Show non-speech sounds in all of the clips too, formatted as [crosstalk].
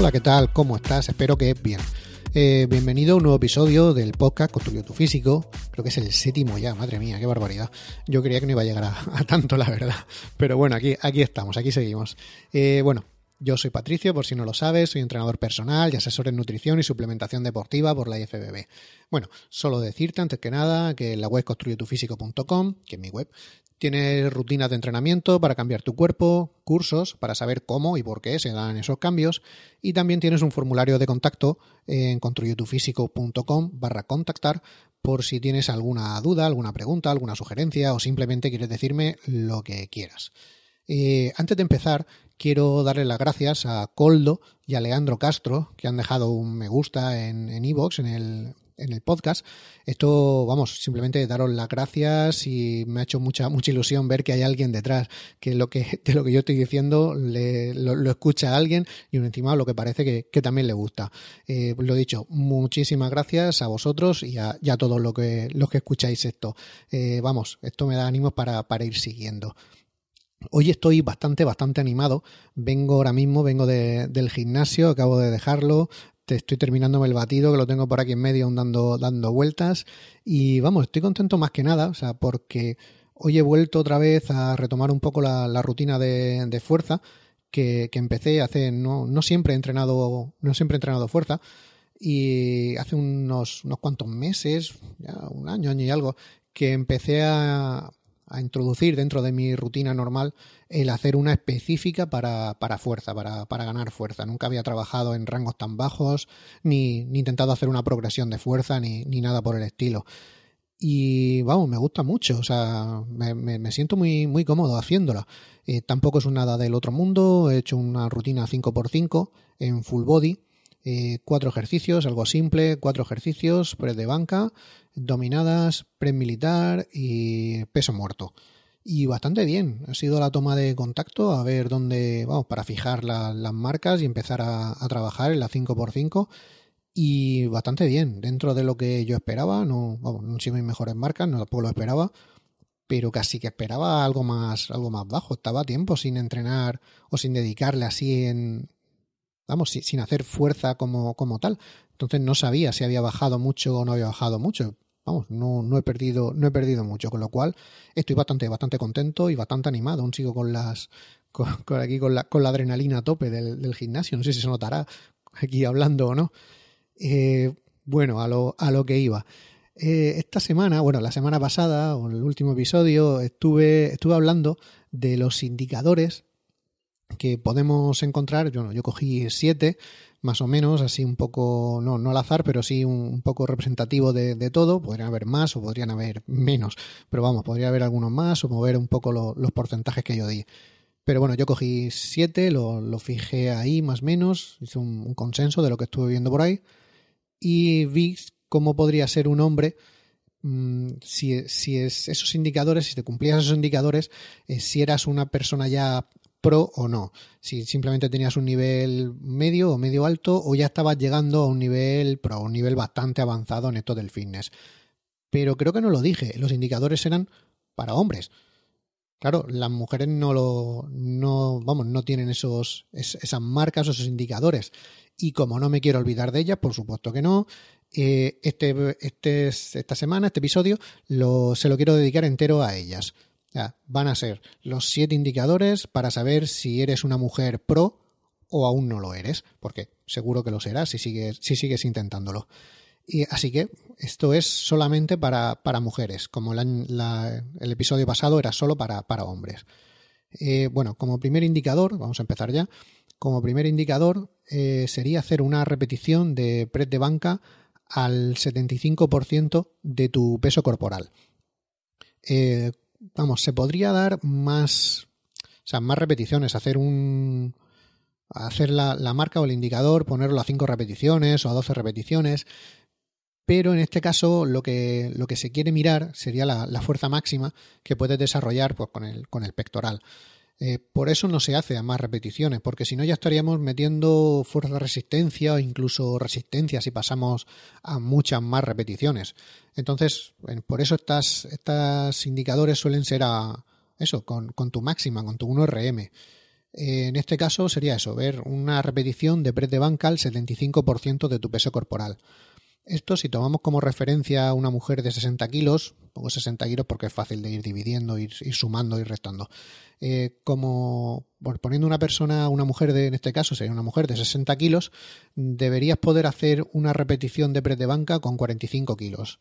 Hola, ¿qué tal? ¿Cómo estás? Espero que bien. Eh, bienvenido a un nuevo episodio del podcast Construyó tu Físico. Creo que es el séptimo ya, madre mía, qué barbaridad. Yo creía que no iba a llegar a, [laughs] a tanto, la verdad. Pero bueno, aquí, aquí estamos, aquí seguimos. Eh, bueno, yo soy Patricio, por si no lo sabes, soy entrenador personal y asesor en nutrición y suplementación deportiva por la IFBB. Bueno, solo decirte antes que nada que en la web construyetufísico.com, que es mi web, tienes rutinas de entrenamiento para cambiar tu cuerpo, cursos para saber cómo y por qué se dan esos cambios y también tienes un formulario de contacto en construyetufísico.com barra contactar por si tienes alguna duda, alguna pregunta, alguna sugerencia o simplemente quieres decirme lo que quieras. Eh, antes de empezar, quiero darle las gracias a Coldo y a Leandro Castro, que han dejado un me gusta en Evox, en, el, en el podcast. Esto, vamos, simplemente daros las gracias y me ha hecho mucha, mucha ilusión ver que hay alguien detrás, que lo que, [laughs] de lo que yo estoy diciendo le, lo, escucha alguien y encima lo que parece que, también le gusta. Eh, lo dicho, muchísimas gracias a vosotros y a, y a todos los que, los que escucháis esto. Eh, vamos, esto me da ánimos para ir siguiendo. Hoy estoy bastante, bastante animado. Vengo ahora mismo, vengo de, del gimnasio, acabo de dejarlo. Te estoy terminándome el batido, que lo tengo por aquí en medio dando, dando vueltas. Y vamos, estoy contento más que nada, o sea, porque hoy he vuelto otra vez a retomar un poco la, la rutina de, de fuerza que, que, empecé hace. No, no siempre he entrenado. No siempre he entrenado fuerza. Y hace unos, unos cuantos meses, ya un año, año y algo, que empecé a, a introducir dentro de mi rutina normal el hacer una específica para, para fuerza, para, para, ganar fuerza. Nunca había trabajado en rangos tan bajos, ni, intentado hacer una progresión de fuerza, ni, ni, nada por el estilo. Y vamos, me gusta mucho, o sea, me, me, siento muy, muy cómodo haciéndola. Eh, tampoco es nada del otro mundo, he hecho una rutina 5x5 en full body, eh, cuatro ejercicios, algo simple, cuatro ejercicios, press de banca, dominadas, press militar y peso muerto. Y bastante bien, ha sido la toma de contacto a ver dónde, vamos, para fijar la, las marcas y empezar a, trabajar en la 5x5 y bastante bien, dentro de lo que yo esperaba, no, vamos, no sido mis mejores marcas, no lo esperaba, pero casi que esperaba algo más, algo más bajo, estaba tiempo sin entrenar o sin dedicarle así en, vamos, sin hacer fuerza como, como tal. Entonces no sabía si había bajado mucho o no había bajado mucho. Vamos, no, no he perdido, no he perdido mucho, con lo cual estoy bastante, bastante contento y bastante animado. Aún sigo con las, con, aquí con la, con la adrenalina a tope del, del, gimnasio. No sé si se notará aquí hablando o no. Eh, bueno, a lo, a lo que iba. Eh, esta semana, bueno, la semana pasada, o el último episodio, estuve, estuve hablando de los indicadores que podemos encontrar, yo, yo cogí siete, más o menos, así un poco, no, no al azar, pero sí un, poco representativo de, de, todo. Podrían haber más o podrían haber menos, pero vamos, podría haber algunos más o mover un poco lo, los porcentajes que yo di. Pero bueno, yo cogí siete, lo, lo fijé ahí más o menos, hice un, consenso de lo que estuve viendo por ahí y vi cómo podría ser un hombre mmm, si, si es esos indicadores, si te cumplías esos indicadores, eh, si eras una persona ya pro o no. Si simplemente tenías un nivel medio o medio alto o ya estabas llegando a un nivel pro, un nivel bastante avanzado en esto del fitness. Pero creo que no lo dije, los indicadores eran para hombres. Claro, las mujeres no lo no vamos, no tienen esos es, esas marcas o esos indicadores. Y como no me quiero olvidar de ellas, por supuesto que no, eh, este, este, esta semana, este episodio, lo, se lo quiero dedicar entero a ellas. Van a ser los siete indicadores para saber si eres una mujer pro o aún no lo eres, porque seguro que lo serás si sigues, si sigues intentándolo. Y así que esto es solamente para, mujeres, como el episodio pasado era solo para, hombres. Eh, bueno, como primer indicador, vamos a empezar ya, como primer indicador eh, sería hacer una repetición de press de banca al 75% de tu peso corporal. Eh, vamos, se podría dar más, o sea, más repeticiones, hacer un, hacer la, marca o el indicador, ponerlo a 5 repeticiones o a 12 repeticiones, pero en este caso lo que, lo que se quiere mirar sería la, fuerza máxima que puedes desarrollar pues, con, el, con el pectoral. Eh, por eso no se hace a más repeticiones, porque si no ya estaríamos metiendo fuerza de resistencia o incluso resistencia si pasamos a muchas más repeticiones. Entonces, por eso estas, estos indicadores suelen ser a eso, con, con tu máxima, con tu 1RM. Eh, en este caso sería eso, ver una repetición de press de banca al 75% de tu peso corporal. Esto si tomamos como referencia a una mujer de 60 kilos, pongo 60 kilos porque es fácil de ir dividiendo, ir, sumando, ir restando. Eh, como poniendo una persona, una mujer de, en este caso sería una mujer de 60 kilos, deberías poder hacer una repetición de press de banca con 45 kilos.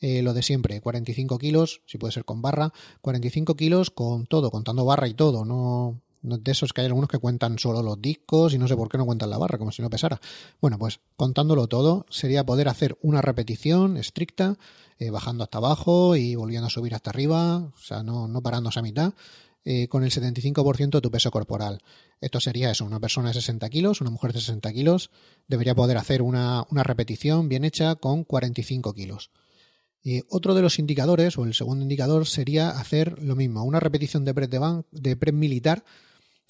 Eh, lo de siempre, 45 kilos, si puede ser con barra, 45 kilos con todo, contando barra y todo, no, de esos que hay algunos que cuentan solo los discos y no sé por qué no cuentan la barra, como si no pesara. Bueno, pues contándolo todo, sería poder hacer una repetición estricta, eh, bajando hasta abajo y volviendo a subir hasta arriba, o sea, no, no parándose a mitad, eh, con el 75% de tu peso corporal. Esto sería eso, una persona de 60 kilos, una mujer de 60 kilos, debería poder hacer una, una repetición bien hecha con 45 kilos. Y otro de los indicadores, o el segundo indicador, sería hacer lo mismo, una repetición de press, de, de press militar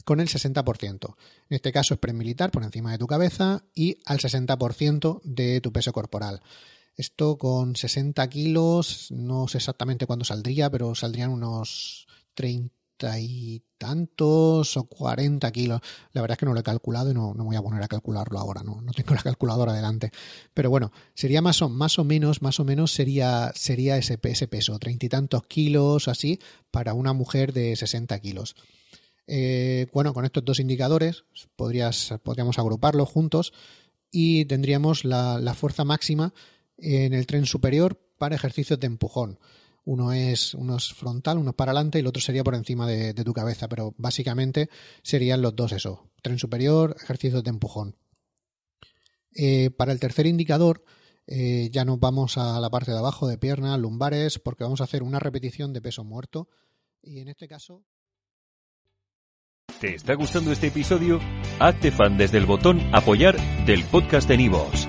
con el 60%. En este caso es premilitar por encima de tu cabeza y al 60% de tu peso corporal. Esto con 60 kilos, no sé exactamente cuándo saldría, pero saldrían unos 30 y tantos o 40 kilos. La verdad es que no lo he calculado y no, no voy a poner a calcularlo ahora, no, no tengo la calculadora delante. Pero bueno, sería más o, más o menos, más o menos sería, sería ese, ese peso, treinta y tantos kilos así para una mujer de 60 kilos. Eh, bueno, con estos dos indicadores podrías, podríamos agruparlos juntos y tendríamos la, fuerza máxima en el tren superior para ejercicios de empujón. Uno es, uno frontal, uno es para adelante y el otro sería por encima de, tu cabeza, pero básicamente serían los dos eso, tren superior, ejercicios de empujón. Eh, para el tercer indicador eh, ya nos vamos a la parte de abajo de piernas, lumbares, porque vamos a hacer una repetición de peso muerto y en este caso ¿Te está gustando este episodio? Hazte fan desde el botón Apoyar del podcast de Nivos.